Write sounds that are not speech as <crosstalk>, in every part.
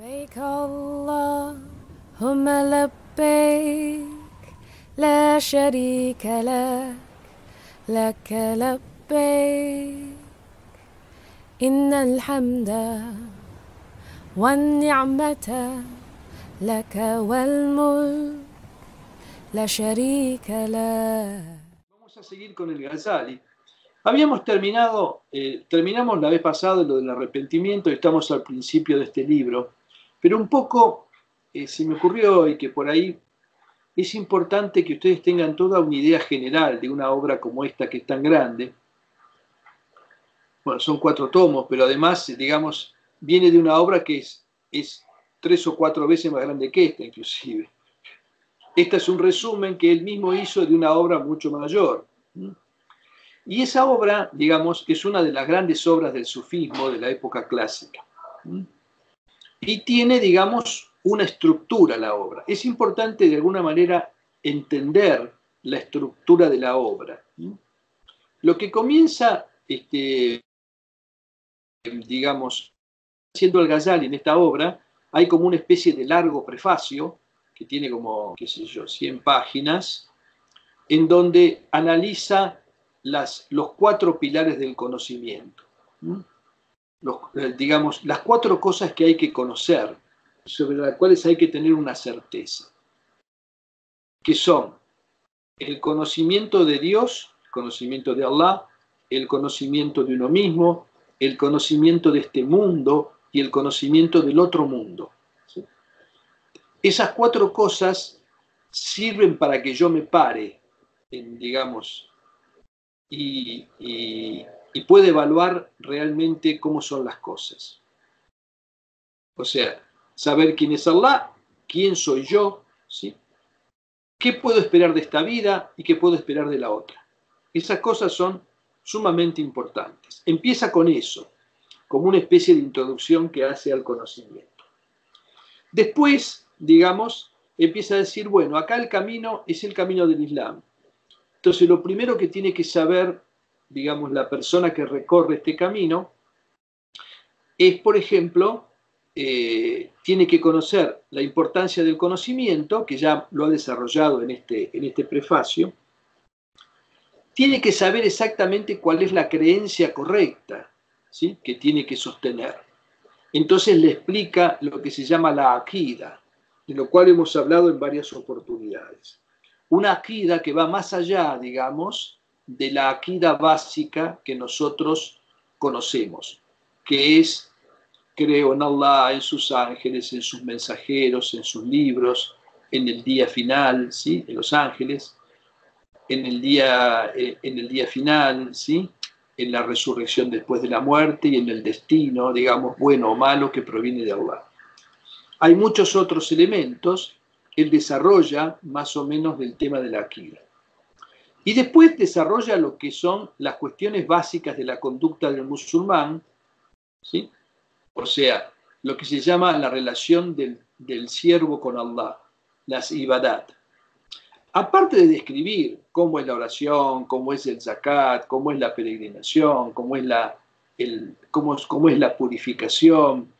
لبيك اللهم لبيك لا شريك لك لك لبيك إن الحمد والنعمة لك والملك لا شريك لك Vamos a seguir con el Ghazali. Habíamos terminado, eh, terminamos la vez pasada lo del arrepentimiento, estamos al principio de este libro, pero un poco eh, se me ocurrió y que por ahí es importante que ustedes tengan toda una idea general de una obra como esta que es tan grande. Bueno, son cuatro tomos, pero además, digamos, viene de una obra que es, es tres o cuatro veces más grande que esta, inclusive. Este es un resumen que él mismo hizo de una obra mucho mayor. Y esa obra, digamos, es una de las grandes obras del sufismo de la época clásica. Y tiene, digamos, una estructura la obra. Es importante de alguna manera entender la estructura de la obra. Lo que comienza, este, digamos, siendo el Ghazali en esta obra, hay como una especie de largo prefacio que tiene como, qué sé yo, 100 páginas, en donde analiza los cuatro pilares del conocimiento. Eh, digamos, las cuatro cosas que hay que conocer sobre las cuales hay que tener una certeza, que son el conocimiento de Dios, el conocimiento de Allah, el conocimiento de uno mismo, el conocimiento de este mundo y el conocimiento del otro mundo. Esas cuatro cosas sirven para que yo me pare, digamos, y, y pueda evaluar realmente cómo son las cosas. O sea, saber quién es Allah, quién soy yo, ¿sí? qué puedo esperar de esta vida y qué puedo esperar de la otra. Esas cosas son sumamente importantes. Empieza con eso, como una especie de introducción que hace al conocimiento. Después, digamos, empieza a decir, bueno, acá el camino es el camino del Islam. Entonces, lo primero que tiene que saber, digamos, la persona que recorre este camino es, por ejemplo, eh, tiene que conocer la importancia del conocimiento, que ya lo ha desarrollado en este, en este prefacio, tiene que saber exactamente cuál es la creencia correcta ¿sí? que tiene que sostener. Entonces le explica lo que se llama la akida, de lo cual hemos hablado en varias oportunidades. Una akida que va más allá, digamos, de la akida básica que nosotros conocemos, que es creo en Allah, en sus ángeles, en sus mensajeros, en sus libros, en el día final, ¿sí? En los ángeles, en el día, eh, en el día final, ¿sí? En la resurrección después de la muerte y en el destino, digamos, bueno o malo que proviene de Allah. Hay muchos otros elementos, él desarrolla más o menos del tema de la Akira. Y después desarrolla lo que son las cuestiones básicas de la conducta del musulmán, ¿sí? O sea, lo que se llama la relación del, siervo con Allah, las ibadat. Aparte de describir cómo es la oración, cómo es el zakat, cómo es la peregrinación, cómo es la, el, cómo, cómo es la purificación,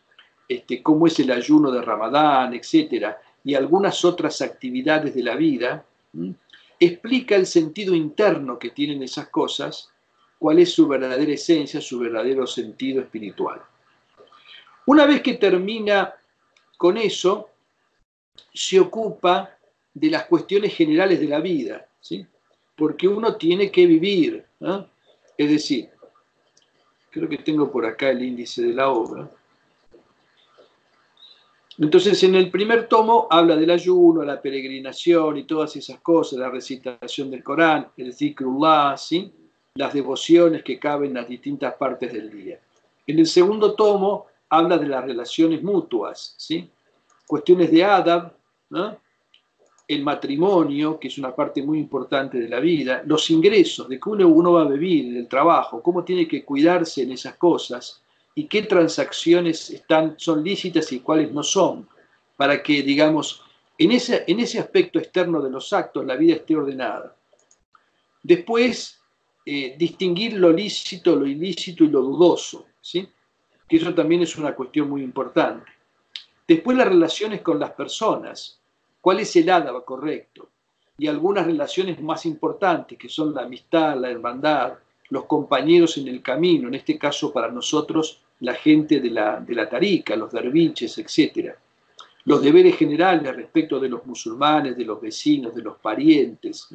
este, cómo es el ayuno de Ramadán, etc., y algunas otras actividades de la vida, explica el sentido interno que tienen esas cosas, cuál es su verdadera esencia, su verdadero sentido espiritual. Una vez que termina con eso, se ocupa de las cuestiones generales de la vida, ¿sí? porque uno tiene que vivir. Es decir, creo que tengo por acá el índice de la obra. Entonces, en el primer tomo habla del ayuno, la peregrinación y todas esas cosas, la recitación del Corán, el zikrullah, ¿sí? las devociones que caben en las distintas partes del día. En el segundo tomo habla de las relaciones mutuas, ¿sí? cuestiones de adab, el matrimonio, que es una parte muy importante de la vida, los ingresos, de cómo uno va a vivir, el trabajo, cómo tiene que cuidarse en esas cosas y qué transacciones están, son lícitas y cuáles no son, para que, digamos, en ese, en ese aspecto externo de los actos la vida esté ordenada. Después, eh, distinguir lo lícito, lo ilícito y lo dudoso, ¿sí? que eso también es una cuestión muy importante. Después las relaciones con las personas. ¿Cuál es el adab correcto? Y algunas relaciones más importantes, que son la amistad, la hermandad, los compañeros en el camino, en este caso para nosotros la gente de la, de la tarica, los derviches, etc. Los deberes generales respecto de los musulmanes, de los vecinos, de los parientes.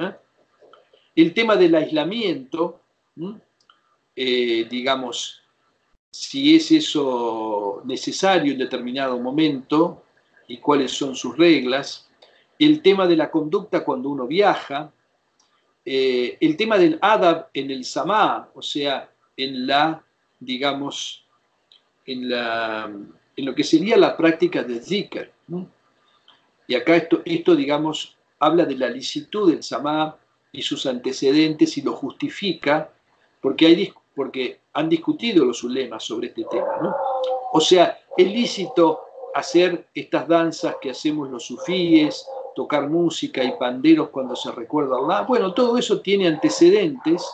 El tema del aislamiento, eh, digamos, si es eso necesario en determinado momento y cuáles son sus reglas, el tema de la conducta cuando uno viaja, eh, el tema del adab en el samá, o sea, en la, digamos, en, lo que sería la práctica del zikr. Y acá esto, esto, digamos, habla de la licitud del samá y sus antecedentes y lo justifica porque hay, porque han discutido los ulemas sobre este tema. O sea, es lícito hacer estas danzas que hacemos los sufíes, tocar música y panderos cuando se recuerda a Allah. Bueno, todo eso tiene antecedentes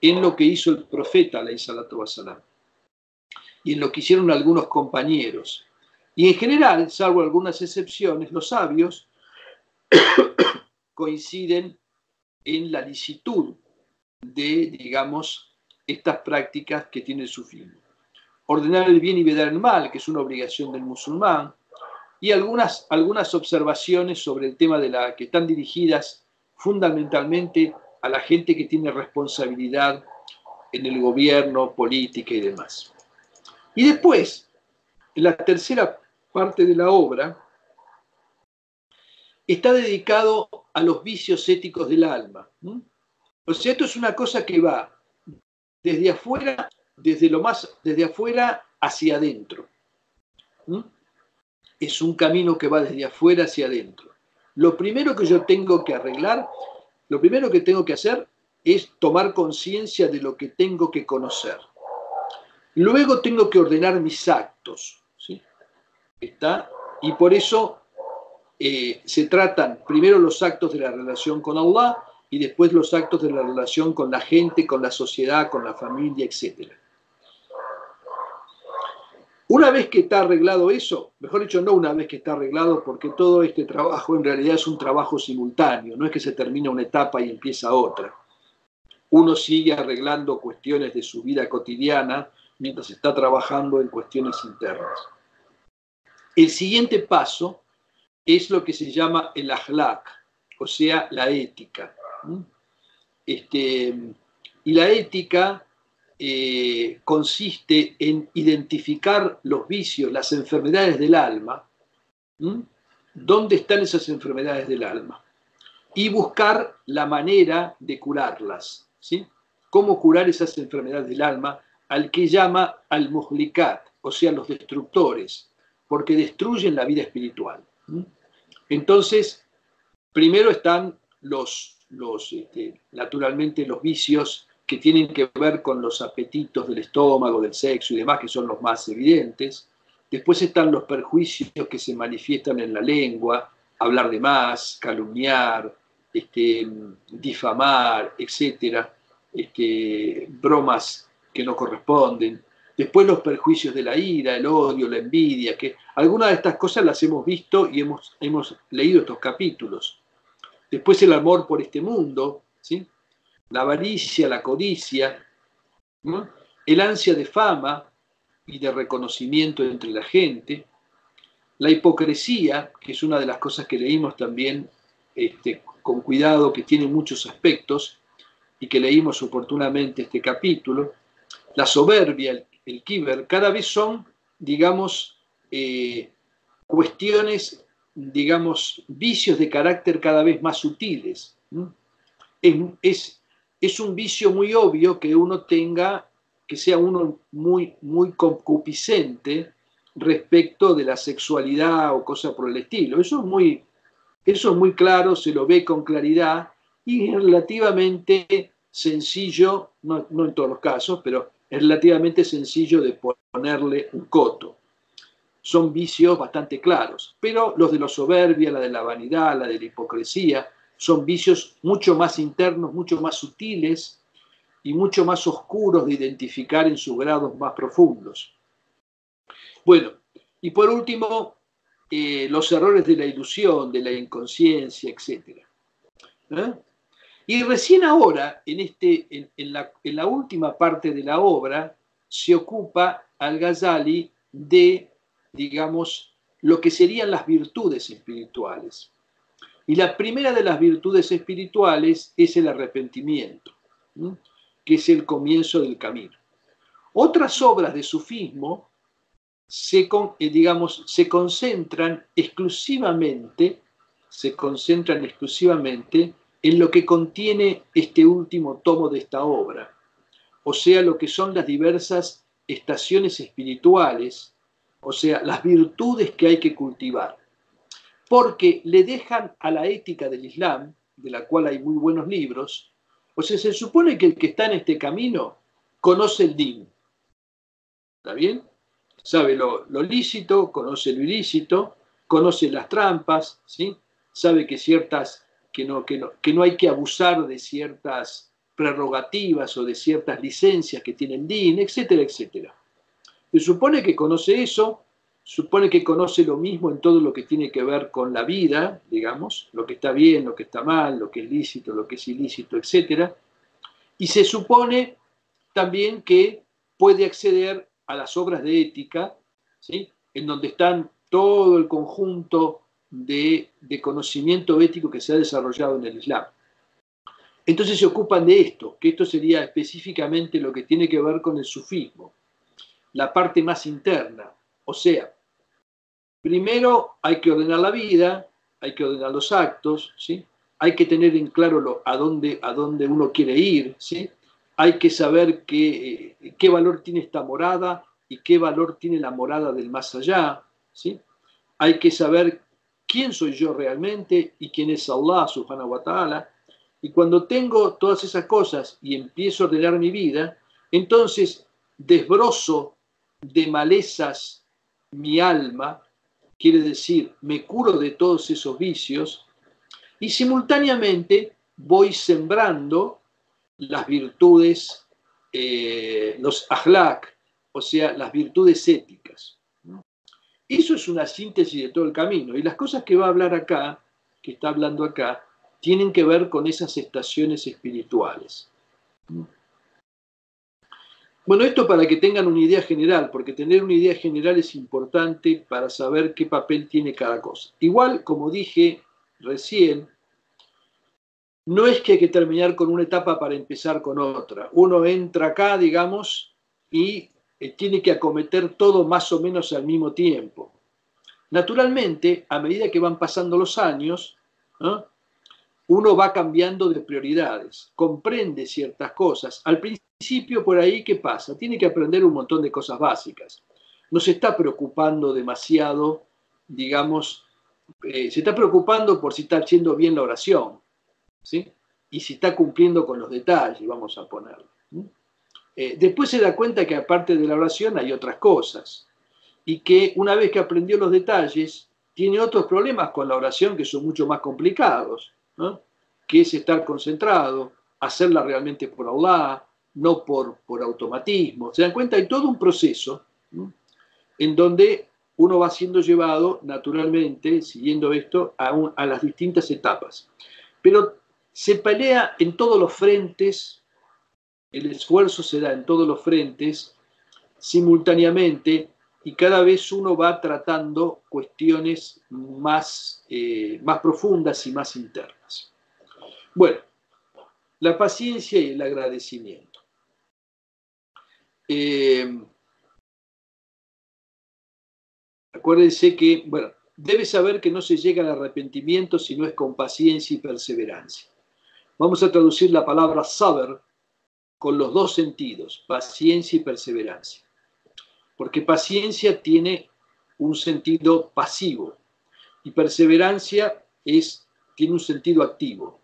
en lo que hizo el profeta, la salatu wasalam, y en lo que hicieron algunos compañeros. Y en general, salvo algunas excepciones, los sabios <coughs> coinciden en la licitud de, digamos, estas prácticas que tienen su fin. Ordenar el bien y vedar el mal, que es una obligación del musulmán, y algunas, algunas observaciones sobre el tema de la que están dirigidas fundamentalmente a la gente que tiene responsabilidad en el gobierno, política y demás. Y después, en la tercera parte de la obra, está dedicado a los vicios éticos del alma. O sea, esto es una cosa que va desde afuera, desde lo más, desde afuera hacia adentro. Es un camino que va desde afuera hacia adentro. Lo primero que yo tengo que arreglar, lo primero que tengo que hacer es tomar conciencia de lo que tengo que conocer. Luego tengo que ordenar mis actos. ¿sí? ¿Está? Y por eso eh, se tratan primero los actos de la relación con Allah y después los actos de la relación con la gente, con la sociedad, con la familia, etc. Una vez que está arreglado eso, mejor dicho, no una vez que está arreglado, porque todo este trabajo en realidad es un trabajo simultáneo, no es que se termina una etapa y empieza otra. Uno sigue arreglando cuestiones de su vida cotidiana mientras está trabajando en cuestiones internas. El siguiente paso es lo que se llama el ahlak, o sea, la ética. Este, y la ética eh, consiste en identificar los vicios, las enfermedades del alma, dónde están esas enfermedades del alma, y buscar la manera de curarlas. ¿sí? ¿Cómo curar esas enfermedades del alma? Al que llama al muhlikat, o sea, los destructores, porque destruyen la vida espiritual. Entonces, primero están los los, este, naturalmente los vicios que tienen que ver con los apetitos del estómago, del sexo y demás, que son los más evidentes. Después están los perjuicios que se manifiestan en la lengua, hablar de más, calumniar, este, difamar, etcétera, este, bromas que no corresponden. Después los perjuicios de la ira, el odio, la envidia, que algunas de estas cosas las hemos visto y hemos, hemos leído estos capítulos. Después el amor por este mundo, ¿sí? la avaricia, la codicia, el ansia de fama y de reconocimiento entre la gente, la hipocresía, que es una de las cosas que leímos también este, con cuidado, que tiene muchos aspectos y que leímos oportunamente este capítulo, la soberbia, el, el kiber, cada vez son, digamos, eh, cuestiones digamos, vicios de carácter cada vez más sutiles. Es, es, un vicio muy obvio que uno tenga, que sea uno muy, muy concupiscente respecto de la sexualidad o cosa por el estilo. Eso es muy, eso es muy claro, se lo ve con claridad y es relativamente sencillo, no, no en todos los casos, pero es relativamente sencillo de ponerle un coto son vicios bastante claros, pero los de la soberbia, la de la vanidad, la de la hipocresía, son vicios mucho más internos, mucho más sutiles y mucho más oscuros de identificar en sus grados más profundos. Bueno, y por último, eh, los errores de la ilusión, de la inconsciencia, etc. Y recién ahora, en, este, en, la, última parte de la obra, se ocupa al-Ghazali de, digamos, lo que serían las virtudes espirituales. Y la primera de las virtudes espirituales es el arrepentimiento, que es el comienzo del camino. Otras obras de sufismo se, eh, digamos, se concentran exclusivamente, se concentran exclusivamente en lo que contiene este último tomo de esta obra, o sea, lo que son las diversas estaciones espirituales, o sea, las virtudes que hay que cultivar, porque le dejan a la ética del Islam, de la cual hay muy buenos libros, o sea, se supone que el que está en este camino conoce el din. ¿Está bien? sabe lo, lícito, conoce lo ilícito, conoce las trampas, ¿sí? sabe que, ciertas, que, no, que, no, que no hay que abusar de ciertas prerrogativas o de ciertas licencias que tienen DIN, etcétera, etcétera. Se supone que conoce eso, supone que conoce lo mismo en todo lo que tiene que ver con la vida, digamos, lo que está bien, lo que está mal, lo que es lícito, lo que es ilícito, etcétera. Y se supone también que puede acceder a las obras de ética, ¿sí? en donde están todo el conjunto de, conocimiento ético que se ha desarrollado en el Islam. Entonces se ocupan de esto, que esto sería específicamente lo que tiene que ver con el sufismo, la parte más interna. O sea, primero hay que ordenar la vida, hay que ordenar los actos, ¿sí? hay que tener en claro lo, a, dónde, a dónde uno quiere ir, ¿sí? hay que saber qué, eh, qué valor tiene esta morada y qué valor tiene la morada del más allá. ¿sí? Hay que saber quién soy yo realmente y quién es Allah subhanahu wa ta'ala. Y cuando tengo todas esas cosas y empiezo a ordenar mi vida, entonces desbrozo de malezas mi alma, quiere decir, me curo de todos esos vicios y simultáneamente voy sembrando las virtudes, eh, los ahlak, o sea, las virtudes éticas. Eso es una síntesis de todo el camino. Y las cosas que va a hablar acá, que está hablando acá, tienen que ver con esas estaciones espirituales. Bueno, esto para que tengan una idea general, porque tener una idea general es importante para saber qué papel tiene cada cosa. Igual, como dije recién, no es que hay que terminar con una etapa para empezar con otra. Uno entra acá, digamos, y eh, tiene que acometer todo más o menos al mismo tiempo. Naturalmente, a medida que van pasando los años, uno va cambiando de prioridades, comprende ciertas cosas. Al principio, por ahí, ¿qué pasa? Tiene que aprender un montón de cosas básicas. No se está preocupando demasiado, digamos, eh, se está preocupando por si está haciendo bien la oración y si está cumpliendo con los detalles, vamos a ponerlo. Eh, después se da cuenta que aparte de la oración hay otras cosas y que una vez que aprendió los detalles, tiene otros problemas con la oración que son mucho más complicados, que es estar concentrado, hacerla realmente por Allah, no por, por automatismo. Se dan cuenta, hay todo un proceso en donde uno va siendo llevado naturalmente, siguiendo esto, a, a las distintas etapas. Pero se pelea en todos los frentes, el esfuerzo se da en todos los frentes simultáneamente y cada vez uno va tratando cuestiones más, eh, más profundas y más internas. Bueno, la paciencia y el agradecimiento. Eh, acuérdense que, bueno, debe saber que no se llega al arrepentimiento si no es con paciencia y perseverancia. Vamos a traducir la palabra saber con los dos sentidos, paciencia y perseverancia. Porque paciencia tiene un sentido pasivo y perseverancia es, tiene un sentido activo.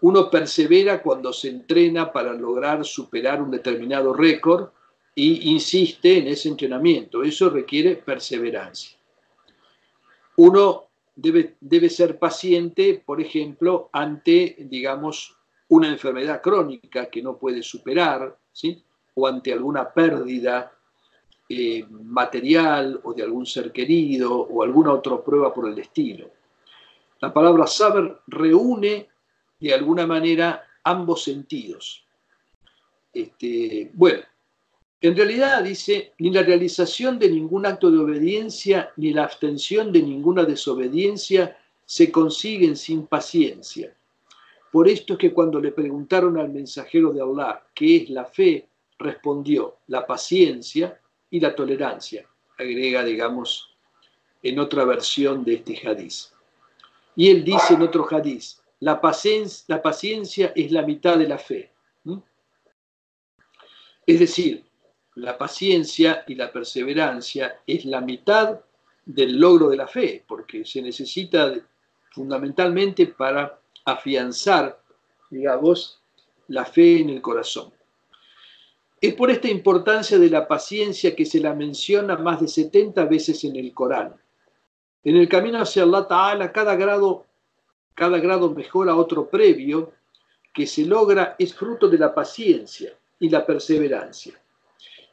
Uno persevera cuando se entrena para lograr superar un determinado récord y insiste en ese entrenamiento. Eso requiere perseverancia. Uno debe, ser paciente, por ejemplo, ante, digamos, una enfermedad crónica que no puede superar, ¿sí? o ante alguna pérdida eh, material o de algún ser querido o alguna otra prueba por el estilo. La palabra saber reúne de alguna manera ambos sentidos. Este, bueno, en realidad dice, ni la realización de ningún acto de obediencia ni la abstención de ninguna desobediencia se consiguen sin paciencia. Por esto es que cuando le preguntaron al mensajero de Allah qué es la fe, respondió la paciencia y la tolerancia, agrega, digamos, en otra versión de este hadiz. Y él dice en otro hadiz, la paciencia, la paciencia es la mitad de la fe. Es decir, la paciencia y la perseverancia es la mitad del logro de la fe, porque se necesita fundamentalmente para afianzar, digamos, la fe en el corazón. Es por esta importancia de la paciencia que se la menciona más de 70 veces en el Corán. En el camino hacia Allah Ta'ala, cada grado, cada grado mejora otro previo que se logra es fruto de la paciencia y la perseverancia.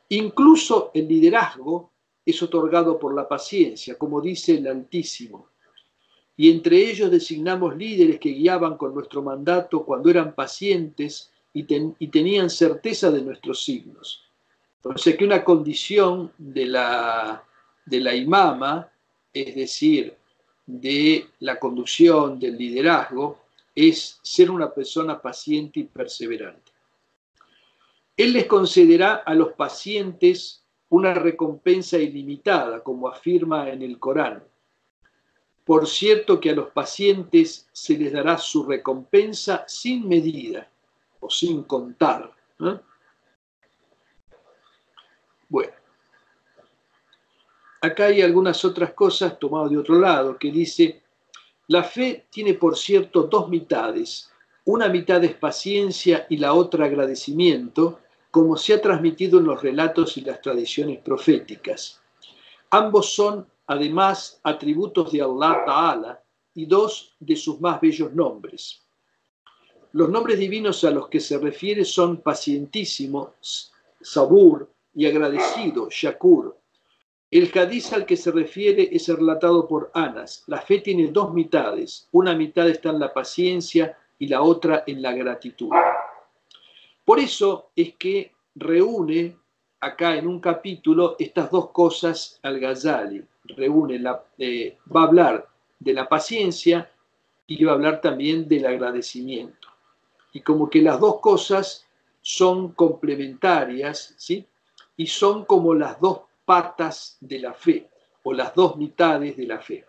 Incluso el liderazgo es otorgado por la paciencia, como dice el Altísimo. Y entre ellos designamos líderes que guiaban con nuestro mandato cuando eran pacientes y, tenían certeza de nuestros signos. O sea que una condición de la, de la imama, es decir, de la conducción, del liderazgo, es ser una persona paciente y perseverante. Él les concederá a los pacientes una recompensa ilimitada, como afirma en el Corán. Por cierto que a los pacientes se les dará su recompensa sin medida o sin contar. Bueno, acá hay algunas otras cosas tomadas de otro lado, que dice, la fe tiene por cierto dos mitades, una mitad es paciencia y la otra agradecimiento, como se ha transmitido en los relatos y las tradiciones proféticas. Ambos son, además, atributos de Allah Ta'ala y dos de sus más bellos nombres. Los nombres divinos a los que se refiere son pacientísimo, sabur y agradecido, shakur. El hadiz al que se refiere es relatado por Anas. La fe tiene dos mitades. Una mitad está en la paciencia y la otra en la gratitud. Por eso es que reúne acá en un capítulo estas dos cosas al Ghazali. Reúne la, eh, va a hablar de la paciencia y va a hablar también del agradecimiento. Y como que las dos cosas son complementarias, ¿sí? Y son como las dos patas de la fe o las dos mitades de la fe.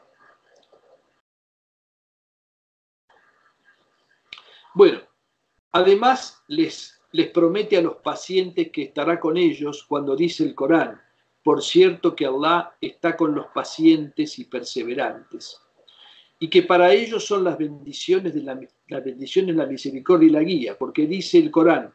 Bueno, además les les promete a los pacientes que estará con ellos cuando dice el Corán, por cierto que Allah está con los pacientes y perseverantes, y que para ellos son las bendiciones de la, las bendiciones, la misericordia y la guía, porque dice el Corán,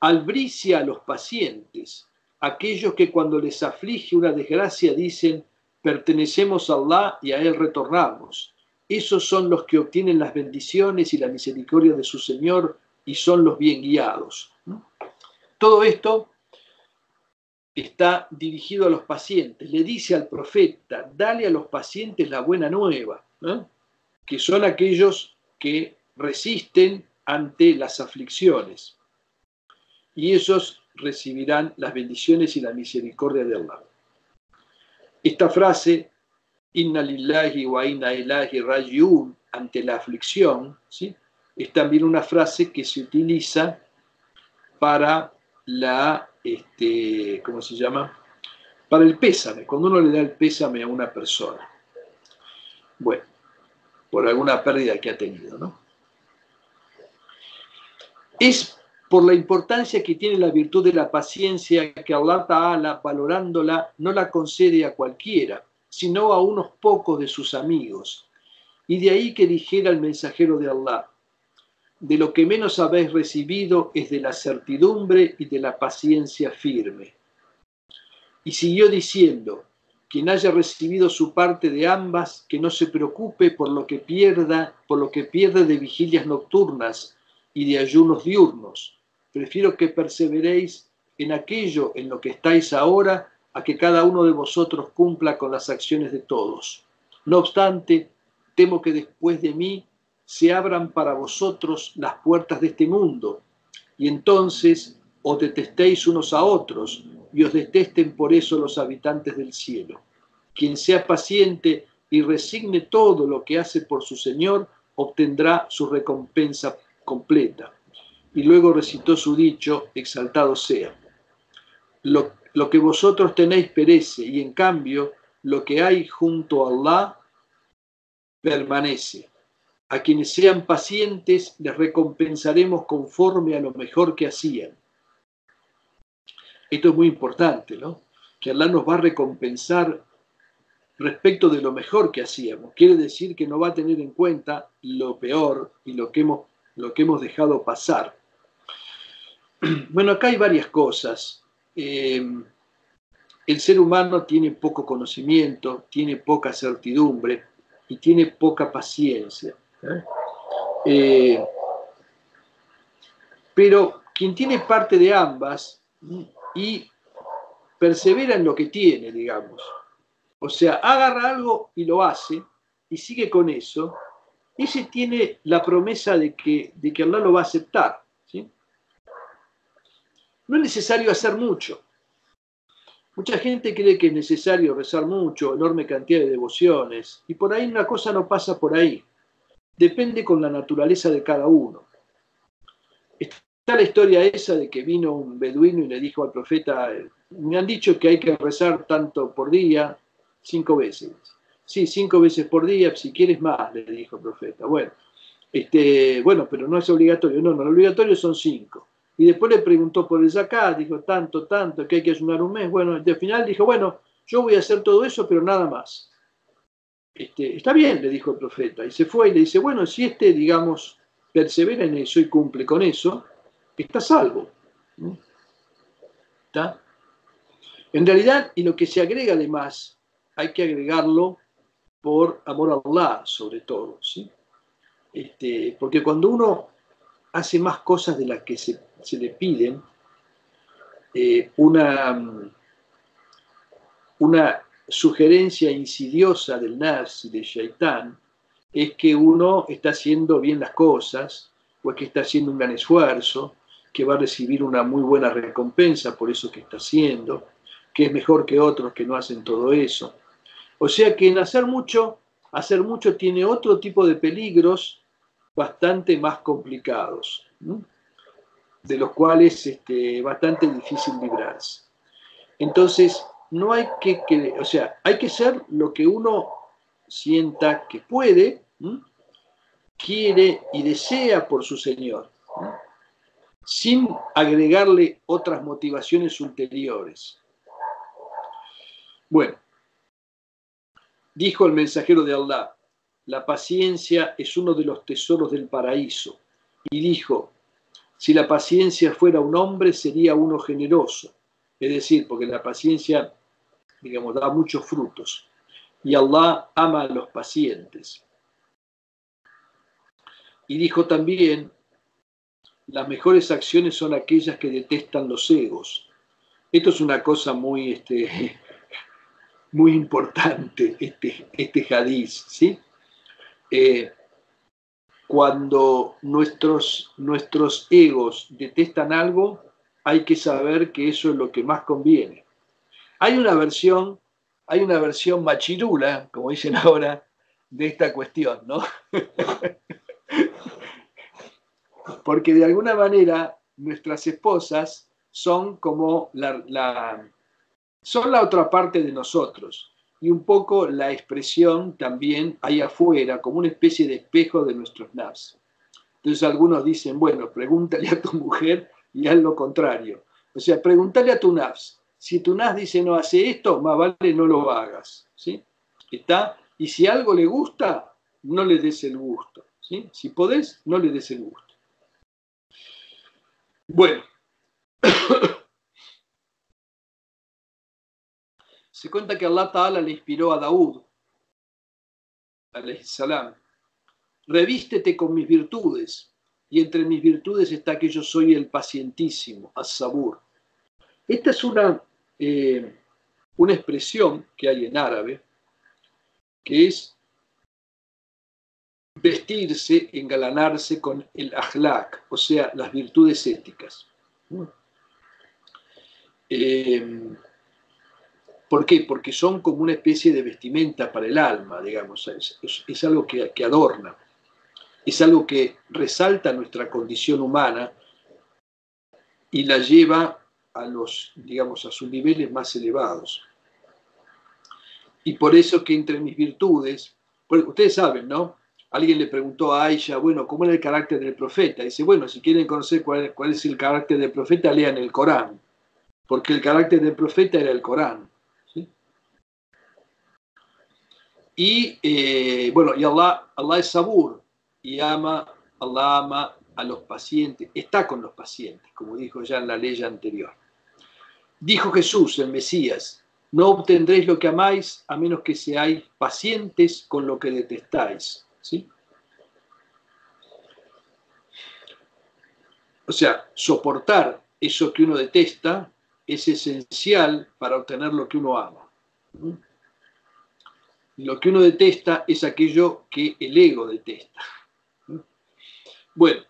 albricia a los pacientes, aquellos que cuando les aflige una desgracia dicen, pertenecemos a Allah y a Él retornamos. Esos son los que obtienen las bendiciones y la misericordia de su Señor y son los bien guiados. Todo esto está dirigido a los pacientes. Le dice al profeta, dale a los pacientes la buena nueva, que son aquellos que resisten ante las aflicciones. Y esos recibirán las bendiciones y la misericordia de Allah. Esta frase, Inna lillahi wa inna ilahi rajiun, ante la aflicción, ¿sí? es también una frase que se utiliza para la, este, ¿cómo se llama? Para el pésame, cuando uno le da el pésame a una persona. Bueno, por alguna pérdida que ha tenido, ¿no? Es por la importancia que tiene la virtud de la paciencia que Allah Ta'ala, valorándola, no la concede a cualquiera, sino a unos pocos de sus amigos. Y de ahí que dijera el mensajero de Allah, de lo que menos habéis recibido es de la certidumbre y de la paciencia firme. Y siguió diciendo, quien haya recibido su parte de ambas, que no se preocupe por lo que pierda, por lo que pierde de vigilias nocturnas y de ayunos diurnos. Prefiero que perseveréis en aquello en lo que estáis ahora a que cada uno de vosotros cumpla con las acciones de todos. No obstante, temo que después de mí se abran para vosotros las puertas de este mundo, y entonces os detestéis unos a otros, y os detesten por eso los habitantes del cielo. Quien sea paciente y resigne todo lo que hace por su Señor, obtendrá su recompensa completa. Y luego recitó su dicho, exaltado sea. Lo, lo que vosotros tenéis perece, y en cambio lo que hay junto a Allah permanece. A quienes sean pacientes les recompensaremos conforme a lo mejor que hacían. Esto es muy importante, ¿no? Que Allah nos va a recompensar respecto de lo mejor que hacíamos. Quiere decir que no va a tener en cuenta lo peor y lo que hemos, dejado pasar. <clears throat> Bueno, acá hay varias cosas. Eh, el ser humano tiene poco conocimiento, tiene poca certidumbre y tiene poca paciencia. ¿Eh? Pero quien tiene parte de ambas y persevera en lo que tiene, digamos, o sea, agarra algo y lo hace y sigue con eso, ese tiene la promesa de que, de que Allah lo va a aceptar. ¿sí? No es necesario hacer mucho. Mucha gente cree que es necesario rezar mucho, enorme cantidad de devociones, y por ahí una cosa no pasa por ahí. Depende con la naturaleza de cada uno. Está la historia esa de que vino un beduino y le dijo al profeta, me han dicho que hay que rezar tanto por día, cinco veces. Sí, cinco veces por día, si quieres más, le dijo el profeta. Bueno, este, bueno, pero no es obligatorio. No, no, lo obligatorio son cinco. Y después le preguntó por el zakat, dijo tanto, tanto, que hay que ayunar un mes. Bueno, al final dijo, bueno, yo voy a hacer todo eso, pero nada más. Este, está bien, le dijo el profeta. Y se fue y le dice, bueno, si este, digamos, persevera en eso y cumple con eso, está salvo. ¿Está? En realidad, y lo que se agrega además, hay que agregarlo por amor a Allah, sobre todo. ¿sí? Este, porque cuando uno hace más cosas de las que se, le piden, eh, una, una sugerencia insidiosa del Nafs y del Shaitán es que uno está haciendo bien las cosas, o es que está haciendo un gran esfuerzo, que va a recibir una muy buena recompensa por eso que está haciendo, que es mejor que otros que no hacen todo eso. O sea que en hacer mucho, hacer mucho tiene otro tipo de peligros bastante más complicados, de los cuales es este, bastante difícil librarse. Entonces, no hay que, o sea, hay que ser lo que uno sienta que puede, quiere y desea por su Señor, sin agregarle otras motivaciones ulteriores. Bueno, dijo el mensajero de Allah, la paciencia es uno de los tesoros del paraíso. Y dijo, si la paciencia fuera un hombre, sería uno generoso. Es decir, porque la paciencia, digamos, da muchos frutos. Y Allah ama a los pacientes. Y dijo también, las mejores acciones son aquellas que detestan los egos. Esto es una cosa muy, este, <laughs> muy importante, este, este hadiz, ¿sí? Eh, cuando nuestros, nuestros egos detestan algo, hay que saber que eso es lo que más conviene. Hay una versión, hay una versión machirula, como dicen ahora, de esta cuestión, ¿no? <laughs> Porque de alguna manera nuestras esposas son como la, son la otra parte de nosotros y un poco la expresión también ahí afuera, como una especie de espejo de nuestros nafs. Entonces algunos dicen, bueno, pregúntale a tu mujer y haz lo contrario. O sea, pregúntale a tu nafs. Si tu nafs dice no hace esto, más vale no lo hagas. ¿sí? ¿Está? Y si algo le gusta, no le des el gusto. ¿sí? Si podés, no le des el gusto. Bueno. <coughs> Se cuenta que Allah Ta'ala le inspiró a Daud, salam, revístete con mis virtudes, y entre mis virtudes está que yo soy el pacientísimo, as-sabur. Esta es una, eh, una expresión que hay en árabe que es vestirse, engalanarse con el ahlak, o sea, las virtudes éticas. Eh, ¿Por qué? Porque son como una especie de vestimenta para el alma, digamos, es, algo que, que, adorna, es algo que resalta nuestra condición humana y la lleva a los, digamos, a sus niveles más elevados. Y por eso que entre mis virtudes, porque ustedes saben, ¿no? Alguien le preguntó a Aisha, bueno, ¿cómo era el carácter del profeta? dice, bueno, si quieren conocer cuál, cuál es el carácter del profeta, lean el Corán, porque el carácter del profeta era el Corán. Y eh, bueno, y Allah, Allah es sabur y ama, Allah ama a los pacientes, está con los pacientes, como dijo ya en la ley anterior. Dijo Jesús, el Mesías, no obtendréis lo que amáis a menos que seáis pacientes con lo que detestáis. ¿sí? O sea, soportar eso que uno detesta es esencial para obtener lo que uno ama. Lo que uno detesta es aquello que el ego detesta. Bueno,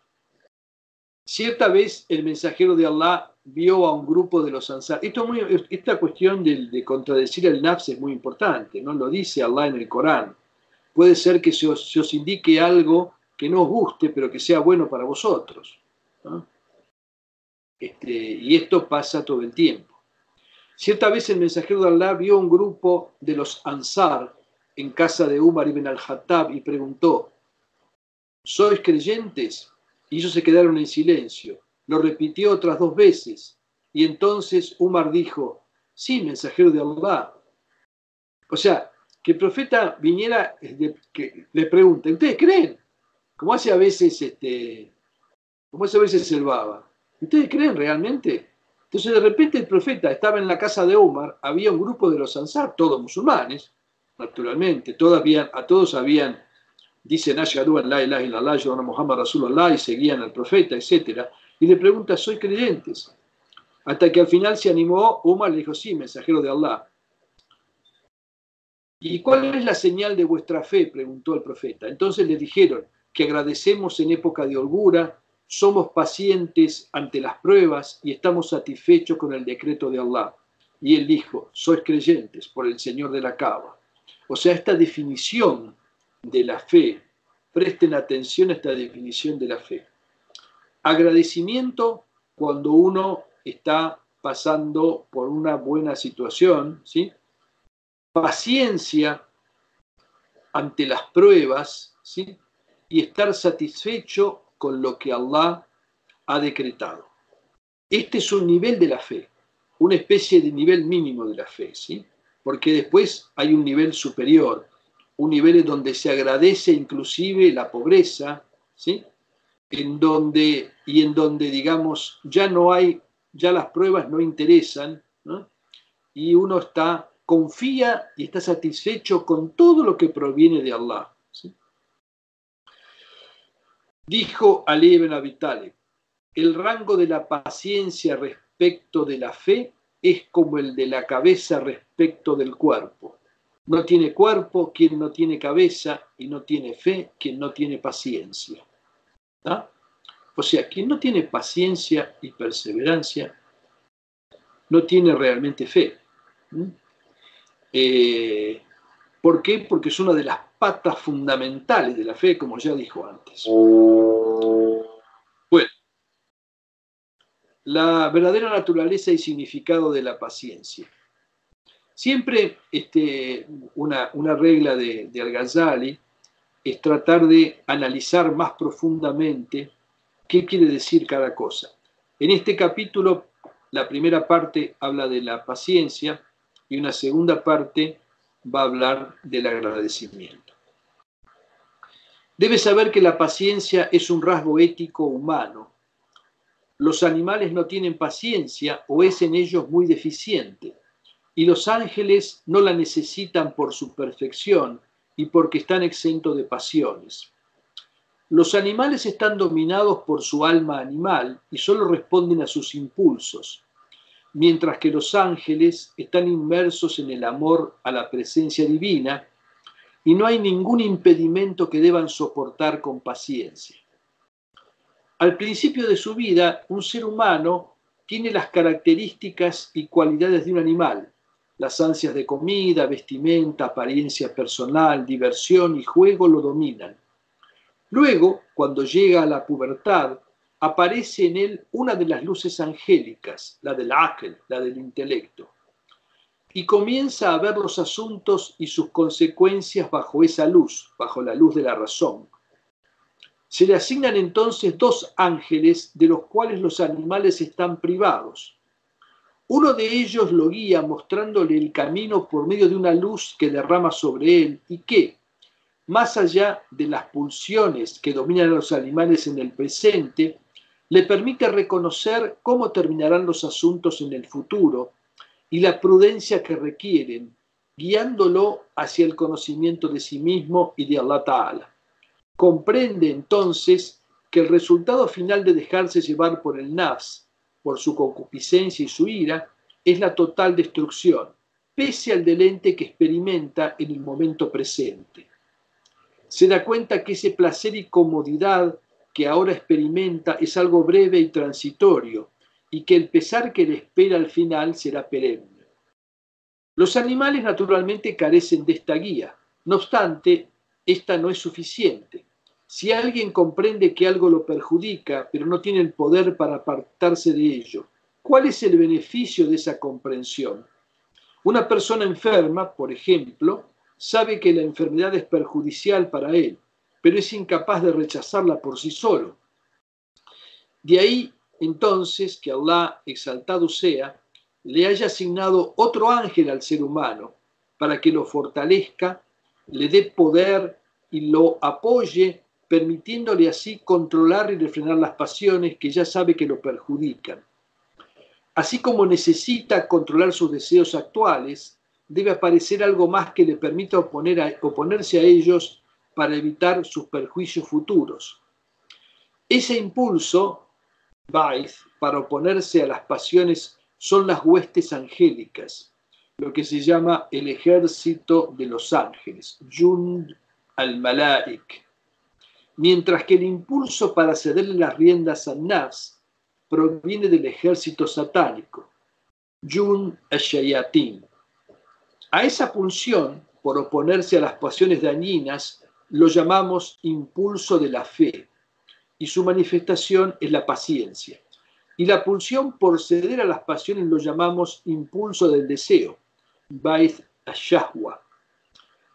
cierta vez el mensajero de Allah vio a un grupo de los ansar. Esta cuestión de, contradecir el nafs es muy importante, ¿no? Lo dice Allah en el Corán. Puede ser que se os, indique algo que no os guste, pero que sea bueno para vosotros. Este, y esto pasa todo el tiempo. Cierta vez el mensajero de Allah vio un grupo de los Ansar en casa de Umar ibn al-Hattab y preguntó, ¿sois creyentes? Y ellos se quedaron en silencio. Lo repitió otras dos veces. Y entonces Umar dijo, sí, mensajero de Allah. O sea, que el profeta viniera, que le pregunte, ¿ustedes creen? Como hace a veces, este, como hace a veces el Baba. ¿Ustedes creen realmente? Entonces de repente el profeta estaba en la casa de Umar, había un grupo de los Ansar, todos musulmanes, naturalmente, todavía, a todos habían, dicen Ashadu an la ilaha illallah, a Muhammad Rasulullah y seguían al profeta, etc. Y le pregunta, ¿soy creyentes? Hasta que al final se animó, Umar le dijo, sí, mensajero de Allah. ¿Y cuál es la señal de vuestra fe? preguntó el profeta. Entonces le dijeron que agradecemos en época de holgura, somos pacientes ante las pruebas y estamos satisfechos con el decreto de Allah. Y él dijo, sois creyentes por el Señor de la Cava. O sea, esta definición de la fe, presten atención a esta definición de la fe. Agradecimiento cuando uno está pasando por una buena situación, ¿sí? Paciencia ante las pruebas, ¿sí? Y estar satisfecho con lo que Allah ha decretado. Este es un nivel de la fe, una especie de nivel mínimo de la fe, ¿sí? porque después hay un nivel superior, un nivel en donde se agradece inclusive la pobreza, ¿sí? En donde, y en donde, digamos, ya no hay, ya las pruebas no interesan, y uno está, confía y está satisfecho con todo lo que proviene de Allah. Dijo Ali ibn Abi el rango de la paciencia respecto de la fe es como el de la cabeza respecto del cuerpo. No tiene cuerpo quien no tiene cabeza y no tiene fe quien no tiene paciencia. O sea, quien no tiene paciencia y perseverancia no tiene realmente fe. Eh, ¿Por qué? Porque es una de las patas fundamentales de la fe, como ya dijo antes. la verdadera naturaleza y significado de la paciencia. Siempre este, una, regla de, Al-Ghazali es tratar de analizar más profundamente qué quiere decir cada cosa. En este capítulo, la primera parte habla de la paciencia y una segunda parte va a hablar del agradecimiento. Debe saber que la paciencia es un rasgo ético humano los animales no tienen paciencia o es en ellos muy deficiente, y los ángeles no la necesitan por su perfección y porque están exentos de pasiones. Los animales están dominados por su alma animal y solo responden a sus impulsos. mientras que los ángeles están inmersos en el amor a la presencia divina y no hay ningún impedimento que deban soportar con paciencia. Al principio de su vida, un ser humano tiene las características y cualidades de un animal, las ansias de comida, vestimenta, apariencia personal, diversión y juego lo dominan. Luego, cuando llega a la pubertad, aparece en él una de las luces angélicas, la del ángel, la del intelecto, y comienza a ver los asuntos y sus consecuencias bajo esa luz, bajo la luz de la razón. Se le asignan entonces dos ángeles de los cuales los animales están privados. Uno de ellos lo guía mostrándole el camino por medio de una luz que derrama sobre él y que, más allá de las pulsiones que dominan a los animales en el presente, le permite reconocer cómo terminarán los asuntos en el futuro y la prudencia que requieren, guiándolo hacia el conocimiento de sí mismo y de Allah Ta'ala. Comprende entonces que el resultado final de dejarse llevar por el nafs, por su concupiscencia y su ira, es la total destrucción, pese al delente que experimenta en el momento presente. Se da cuenta que ese placer y comodidad que ahora experimenta es algo breve y transitorio y que el pesar que le espera al final será perenne. Los animales naturalmente carecen de esta guía, no obstante, esta no es suficiente. Si alguien comprende que algo lo perjudica, pero no tiene el poder para apartarse de ello, ¿cuál es el beneficio de esa comprensión? Una persona enferma, por ejemplo, sabe que la enfermedad es perjudicial para él, pero es incapaz de rechazarla por sí solo. De ahí entonces que Allah, exaltado sea, le haya asignado otro ángel al ser humano para que lo fortalezca, le dé poder y lo apoye, permitiéndole así controlar y refrenar las pasiones que ya sabe que lo perjudican. Así como necesita controlar sus deseos actuales, debe aparecer algo más que le permita oponerse a ellos para evitar sus perjuicios futuros. Ese impulso, Baith, para oponerse a las pasiones son las huestes angélicas, lo que se llama el ejército de los ángeles, Jund al-Malaik. Mientras que el impulso para cederle las riendas a Nas proviene del ejército satánico, Jund al-Shayatin. A esa pulsión, por oponerse a las pasiones dañinas, lo llamamos impulso de la fe y su manifestación es la paciencia. Y la pulsión por ceder a las pasiones lo llamamos impulso del deseo, Baith Ashahwa.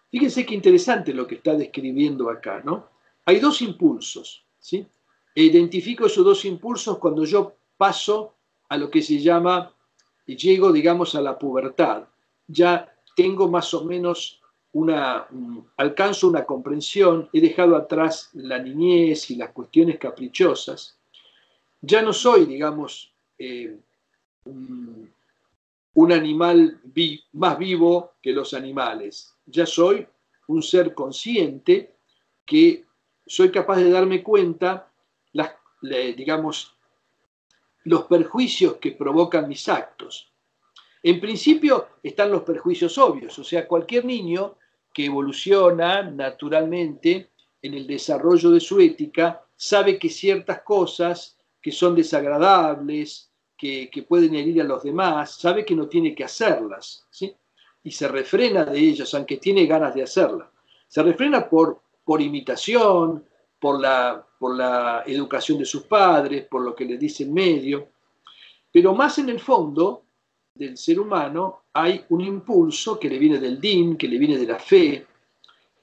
Fíjense qué interesante lo que está describiendo acá, ¿no? Hay dos impulsos, ¿sí? E identifico esos dos impulsos cuando yo paso a lo que se llama, llego, digamos, a la pubertad. Ya tengo más o menos una, alcanzo una comprensión, he dejado atrás la niñez y las cuestiones caprichosas, ya no soy, digamos, eh, un, animal más vivo que los animales, ya soy un ser consciente que soy capaz de darme cuenta, las, digamos, los perjuicios que provocan mis actos. En principio están los perjuicios obvios, o sea, cualquier niño que evoluciona naturalmente en el desarrollo de su ética, sabe que ciertas cosas que son desagradables, que, pueden herir a los demás, sabe que no tiene que hacerlas, ¿sí? y se refrena de ellas, aunque tiene ganas de hacerlas. Se refrena por, por imitación, por la, por la educación de sus padres, por lo que le dice el medio, pero más en el fondo del ser humano hay un impulso que le viene del din, que le viene de la fe,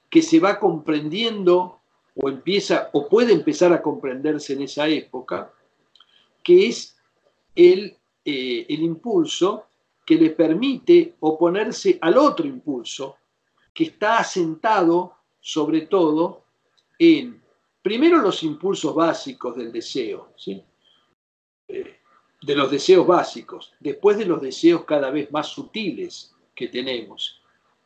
que se va comprendiendo o empieza o puede empezar a comprenderse en esa época, que es el, eh, el impulso que le permite oponerse al otro impulso, que está asentado sobre todo en, primero, los impulsos básicos del deseo, ¿sí? Eh, de los deseos básicos, después de los deseos cada vez más sutiles que tenemos,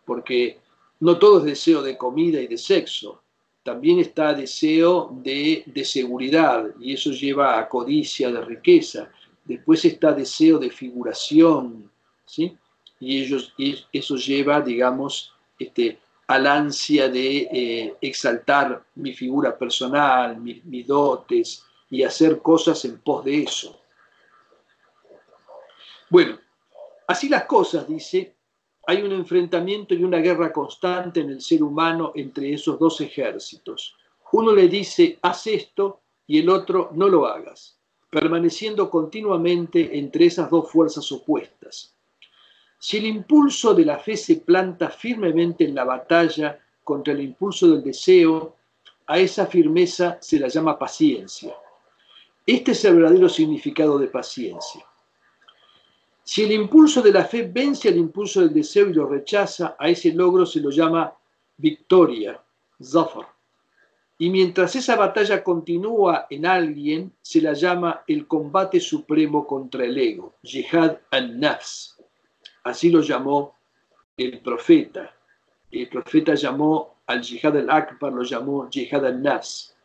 porque no todo es deseo de comida y de sexo, también está deseo de, de seguridad y eso lleva a codicia de riqueza, después está deseo de figuración, ¿sí? Y, ellos, eso lleva, digamos, este, al ansia de eh, exaltar mi figura personal, mis dotes y hacer cosas en pos de eso. Bueno, así las cosas, dice, hay un enfrentamiento y una guerra constante en el ser humano entre esos dos ejércitos. Uno le dice, haz esto, y el otro, no lo hagas, permaneciendo continuamente entre esas dos fuerzas opuestas. Si el impulso de la fe se planta firmemente en la batalla contra el impulso del deseo, a esa firmeza se la llama paciencia. Este es el verdadero significado de paciencia. Si el impulso de la fe vence al impulso del deseo y lo rechaza, a ese logro se lo llama victoria, zafar. Y mientras esa batalla continúa en alguien, se la llama el combate supremo contra el ego, jihad an-nafs. Así lo llamó el profeta. El profeta llamó al Jihad al-Akbar, lo llamó Jihad al-Nas.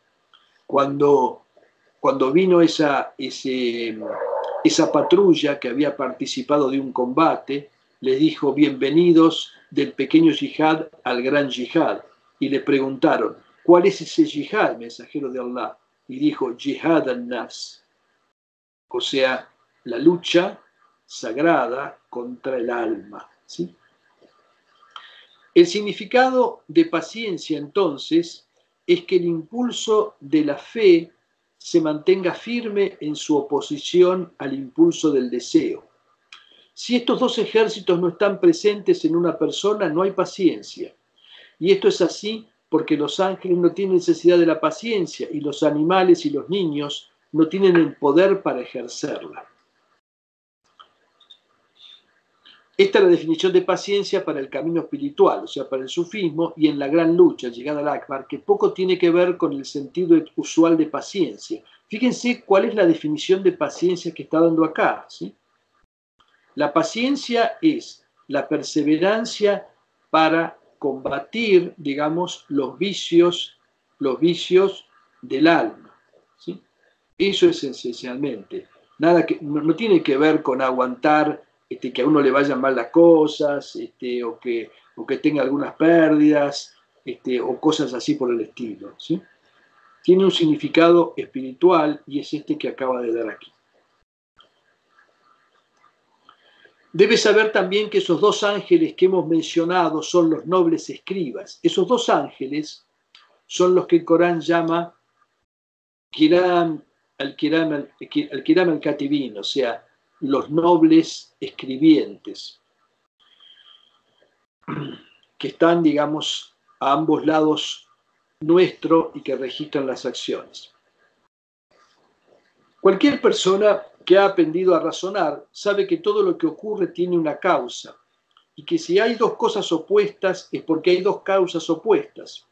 Cuando, cuando vino esa, esa patrulla que había participado de un combate, le dijo, bienvenidos del pequeño Jihad al gran Jihad. Y le preguntaron, ¿cuál es ese Jihad, mensajero de Allah? Y dijo, Jihad al-Nas. O sea, la lucha sagrada contra el alma. ¿sí? El significado de paciencia entonces es que el impulso de la fe se mantenga firme en su oposición al impulso del deseo. Si estos dos ejércitos no están presentes en una persona, no hay paciencia. Y esto es así porque los ángeles no tienen necesidad de la paciencia y los animales y los niños no tienen el poder para ejercerla. Esta es la definición de paciencia para el camino espiritual, o sea, para el sufismo y en la gran lucha, llegada al Akbar, que poco tiene que ver con el sentido usual de paciencia. Fíjense cuál es la definición de paciencia que está dando acá. La paciencia es la perseverancia para combatir, digamos, los vicios, los vicios del alma. ¿sí? Eso es esencialmente. Nada que, no tiene que ver con aguantar este, que a uno le vayan mal las cosas, este, o, que, que tenga algunas pérdidas, este, o cosas así por el estilo. Tiene un significado espiritual y es este que acaba de dar aquí. Debes saber también que esos dos ángeles que hemos mencionado son los nobles escribas. Esos dos ángeles son los que el Corán llama Kiram al-Kiram al-Katibin, o sea, los nobles escribientes, que están, digamos, a ambos lados nuestro y que registran las acciones. Cualquier persona que ha aprendido a razonar sabe que todo lo que ocurre tiene una causa y que si hay dos cosas opuestas es porque hay dos causas opuestas.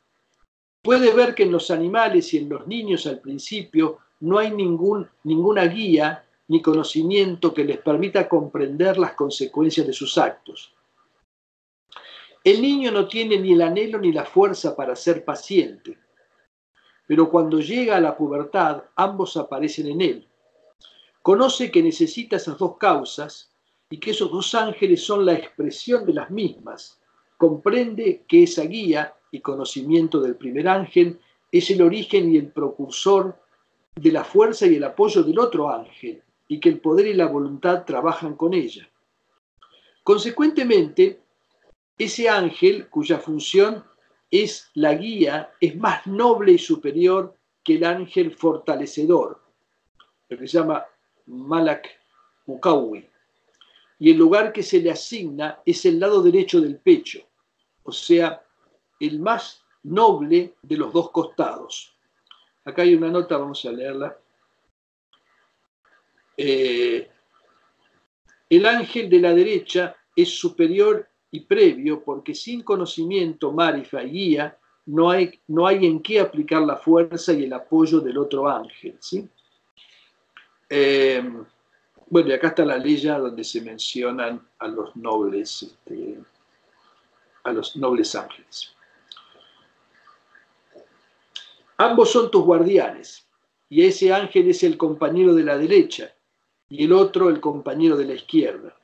Puede ver que en los animales y en los niños al principio no hay ningún, ninguna guía ni conocimiento que les permita comprender las consecuencias de sus actos. El niño no tiene ni el anhelo ni la fuerza para ser paciente, pero cuando llega a la pubertad ambos aparecen en él. Conoce que necesita esas dos causas y que esos dos ángeles son la expresión de las mismas. Comprende que esa guía y conocimiento del primer ángel es el origen y el precursor de la fuerza y el apoyo del otro ángel, y que el poder y la voluntad trabajan con ella. Consecuentemente, ese ángel cuya función es la guía es más noble y superior que el ángel fortalecedor, lo que se llama Malak Mukawi. Y el lugar que se le asigna es el lado derecho del pecho, o sea, el más noble de los dos costados. Acá hay una nota, vamos a leerla. Eh, el ángel de la derecha es superior y previo porque sin conocimiento, marifa y guía, no hay, no hay en qué aplicar la fuerza y el apoyo del otro ángel. ¿sí? Eh, bueno, y acá está la ley donde se mencionan a los nobles, este, a los nobles ángeles. Ambos son tus guardianes, y ese ángel es el compañero de la derecha, y el otro el compañero de la izquierda.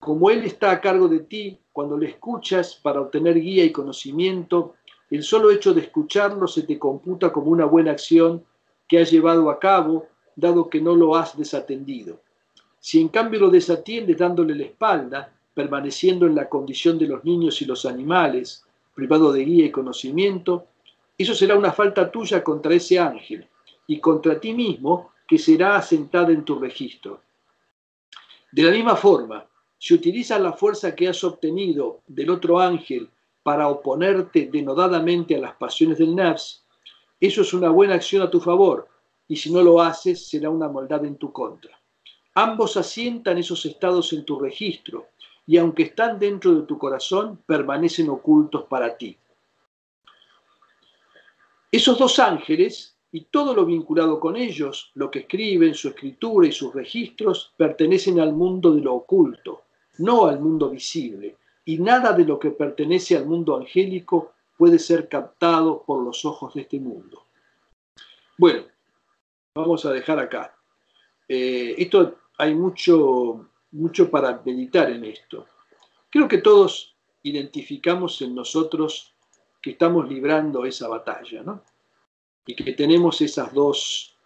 Como él está a cargo de ti, cuando le escuchas para obtener guía y conocimiento, el solo hecho de escucharlo se te computa como una buena acción que has llevado a cabo, dado que no lo has desatendido. Si en cambio lo desatiendes dándole la espalda, permaneciendo en la condición de los niños y los animales, privado de guía y conocimiento, eso será una falta tuya contra ese ángel y contra ti mismo que será asentada en tu registro. De la misma forma, si utilizas la fuerza que has obtenido del otro ángel para oponerte denodadamente a las pasiones del nafs, eso es una buena acción a tu favor, y si no lo haces, será una maldad en tu contra. Ambos asientan esos estados en tu registro, y aunque están dentro de tu corazón, permanecen ocultos para ti. Esos dos ángeles y todo lo vinculado con ellos, lo que escriben, su escritura y sus registros, pertenecen al mundo de lo oculto, no al mundo visible, y nada de lo que pertenece al mundo angélico puede ser captado por los ojos de este mundo. Bueno, vamos a dejar acá. Eh, esto hay mucho, mucho para meditar en esto. Creo que todos identificamos en nosotros que estamos librando esa batalla, ¿no? Y que tenemos esas dos,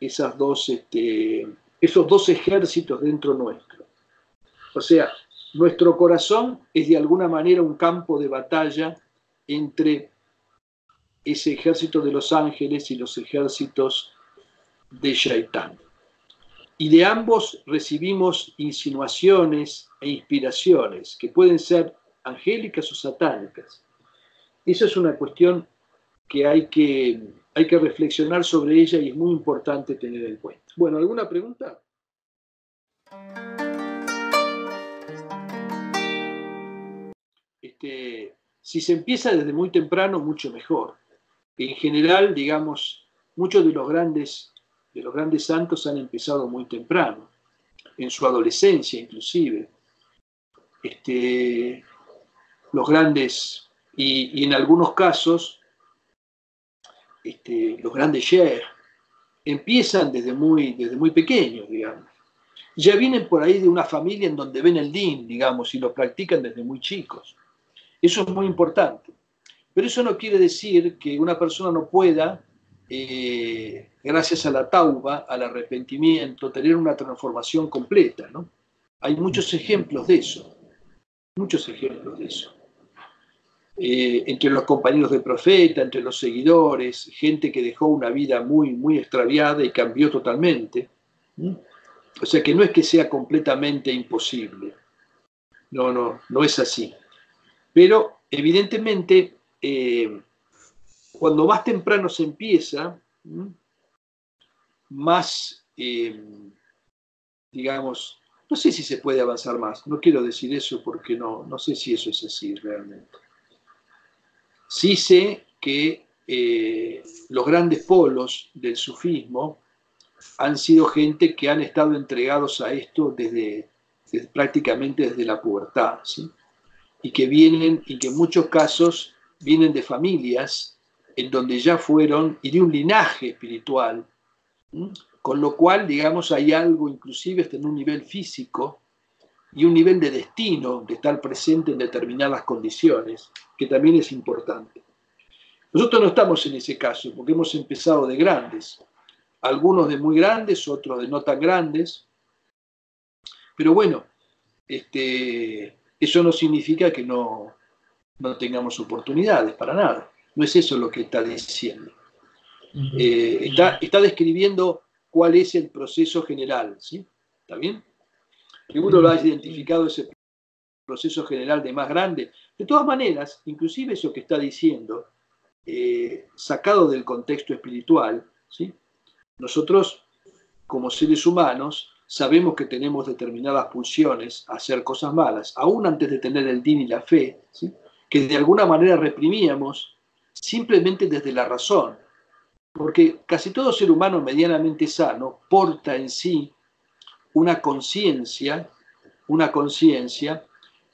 este, esos dos ejércitos dentro nuestro. O sea, nuestro corazón es de alguna manera un campo de batalla entre ese ejército de los ángeles y los ejércitos de Shaitán. Y de ambos recibimos insinuaciones e inspiraciones que pueden ser angélicas o satánicas. Esa es una cuestión que hay que, hay que reflexionar sobre ella y es muy importante tener en cuenta. Bueno, ¿alguna pregunta? Este, si se empieza desde muy temprano, mucho mejor. En general, digamos, muchos de los grandes de los grandes santos han empezado muy temprano, en su adolescencia inclusive. Este, los grandes, y, en algunos casos, este, los grandes sheikhs empiezan desde muy, desde muy pequeños, digamos. Ya vienen por ahí de una familia en donde ven el din, digamos, y lo practican desde muy chicos. Eso es muy importante. Pero eso no quiere decir que una persona no pueda eh, gracias a la tauba, al arrepentimiento, tener una transformación completa. ¿no? Hay muchos ejemplos de eso, muchos ejemplos de eso. Eh, entre los compañeros del profeta, entre los seguidores, gente que dejó una vida muy, muy extraviada y cambió totalmente. O sea que no es que sea completamente imposible. No, no, no es así. Pero evidentemente eh, cuando más temprano se empieza, más, eh, digamos, no sé si se puede avanzar más, no quiero decir eso porque no, no sé si eso es así realmente. Sí sé que eh, los grandes polos del sufismo han sido gente que han estado entregados a esto desde, prácticamente desde la pubertad, y que vienen, y que en muchos casos vienen de familias en donde ya fueron, y de un linaje espiritual, con lo cual, digamos, hay algo inclusive hasta en un nivel físico y un nivel de destino, de estar presente en determinadas condiciones, que también es importante. Nosotros no estamos en ese caso, porque hemos empezado de grandes, algunos de muy grandes, otros de no tan grandes, pero bueno, este, eso no significa que no, no tengamos oportunidades, para nada. No es eso lo que está diciendo. Eh, está, está, describiendo cuál es el proceso general, ¿sí? ¿Está bien? Uno lo ha identificado ese proceso general de más grande. De todas maneras, inclusive eso que está diciendo, eh, sacado del contexto espiritual, ¿sí? nosotros como seres humanos sabemos que tenemos determinadas pulsiones a hacer cosas malas, aún antes de tener el din y la fe, ¿sí? que de alguna manera reprimíamos simplemente desde la razón, porque casi todo ser humano medianamente sano porta en sí una conciencia, una conciencia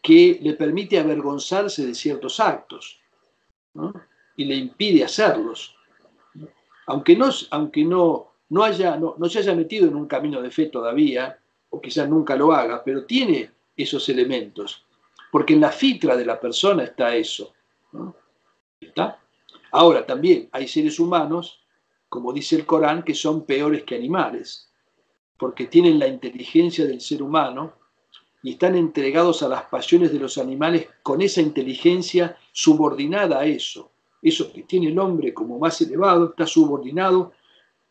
que le permite avergonzarse de ciertos actos y le impide hacerlos. Aunque, no, aunque no, no, haya, no, no se haya metido en un camino de fe todavía, o quizás nunca lo haga, pero tiene esos elementos, porque en la fitra de la persona está eso. ¿Está? Ahora, también hay seres humanos, como dice el Corán, que son peores que animales, porque tienen la inteligencia del ser humano y están entregados a las pasiones de los animales con esa inteligencia subordinada a eso. Eso que tiene el hombre como más elevado está subordinado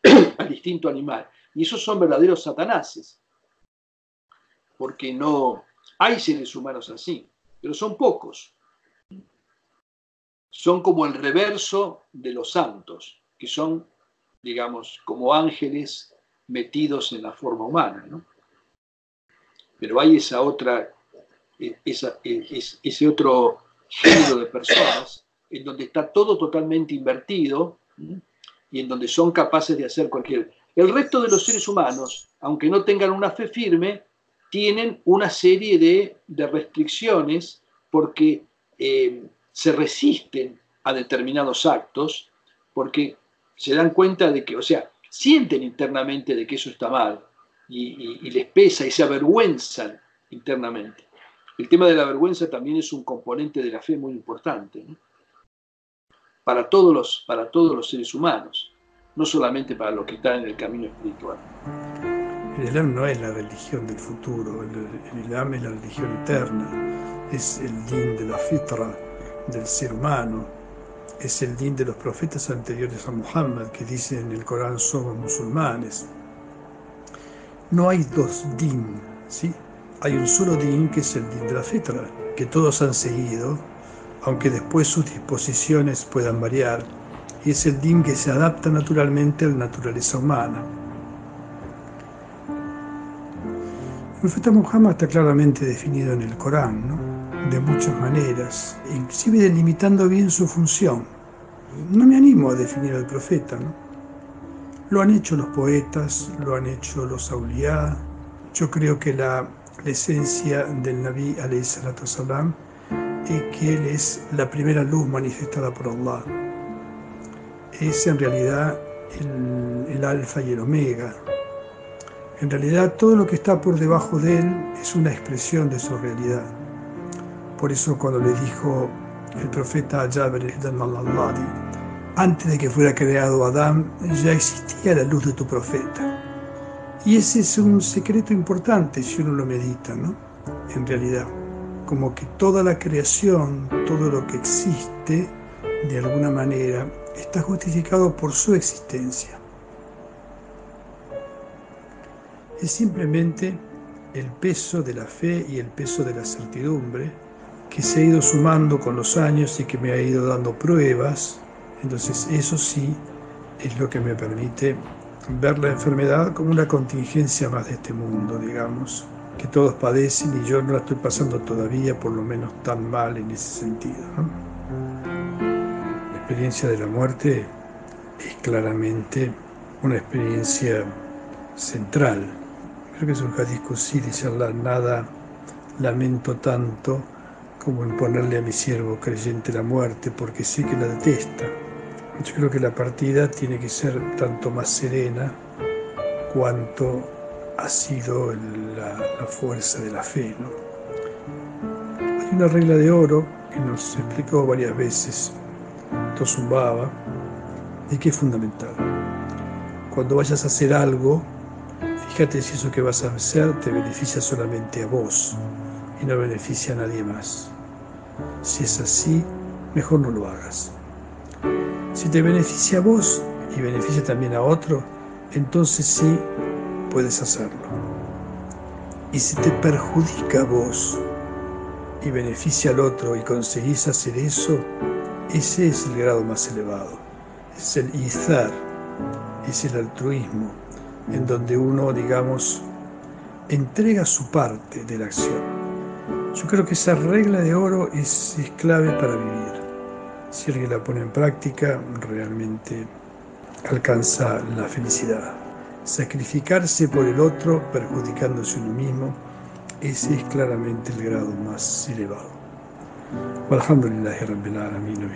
<clears throat> al instinto animal. Y esos son verdaderos satanases, porque no hay seres humanos así, pero son pocos. Son como el reverso de los santos, que son, digamos, como ángeles metidos en la forma humana. ¿no? Pero hay esa otra, e, e, ese otro género de personas en donde está todo totalmente invertido y en donde son capaces de hacer cualquier... El resto de los seres humanos, aunque no tengan una fe firme, tienen una serie de, restricciones porque eh, se resisten a determinados actos, porque se dan cuenta de que, o sea, sienten internamente de que eso está mal y, les pesa y se avergüenzan internamente. El tema de la vergüenza también es un componente de la fe muy importante para, todos los, para todos los seres humanos, no solamente para los que están en el camino espiritual. El Islam no es la religión del futuro, el, Islam es la religión eterna, es el din de la fitra del ser humano, es el din de los profetas anteriores a Muhammad que dicen en el Corán somos musulmanes. No hay dos din, ¿sí? Hay un solo din que es el din de la fitra, que todos han seguido, aunque después sus disposiciones puedan variar, y es el din que se adapta naturalmente a la naturaleza humana. El profeta Muhammad está claramente definido en el Corán, ¿no? de muchas maneras, inclusive delimitando bien su función. No me animo a definir al profeta, ¿no? Lo han hecho los poetas, lo han hecho los auliá. Yo creo que la, esencia del Nabi es que él es la primera luz manifestada por Allah. Es en realidad el, el alfa y el omega, en realidad todo lo que está por debajo de él es una expresión de su realidad. Por eso cuando le dijo el profeta Jabir al antes de que fuera creado Adán, ya existía la luz de tu profeta. Y ese es un secreto importante si uno lo medita, ¿no? En realidad, como que toda la creación, todo lo que existe, de alguna manera, está justificado por su existencia. es simplemente el peso de la fe y el peso de la certidumbre que se ha ido sumando con los años y que me ha ido dando pruebas. Entonces eso sí es lo que me permite ver la enfermedad como una contingencia más de este mundo, digamos, que todos padecen y yo no la estoy pasando todavía por lo menos tan mal en ese sentido. La experiencia de la muerte es claramente una experiencia central Creo que es un hadith dice Allah, nada lamento tanto como en ponerle a mi siervo creyente la muerte, porque sé que la detesta. Yo creo que la partida tiene que ser tanto más serena cuanto ha sido la, fuerza de la fe. Hay una regla de oro que nos explicó varias veces Tosumbaba y que es fundamental. Cuando vayas a hacer algo, Fíjate si eso que vas a hacer te beneficia solamente a vos y no beneficia a nadie más. Si es así, mejor no lo hagas. Si te beneficia a vos y beneficia también a otro, entonces sí puedes hacerlo. Y si te perjudica a vos y beneficia al otro y conseguís hacer eso, ese es el grado más elevado. Es el izar, es el altruismo en donde uno, digamos, entrega su parte de la acción. Yo creo que esa regla de oro es, clave para vivir. Si alguien la pone en práctica, realmente alcanza la felicidad. Sacrificarse por el otro, perjudicándose uno mismo, ese es claramente el grado más elevado. Alhamdulillah, Rabbil Alamin,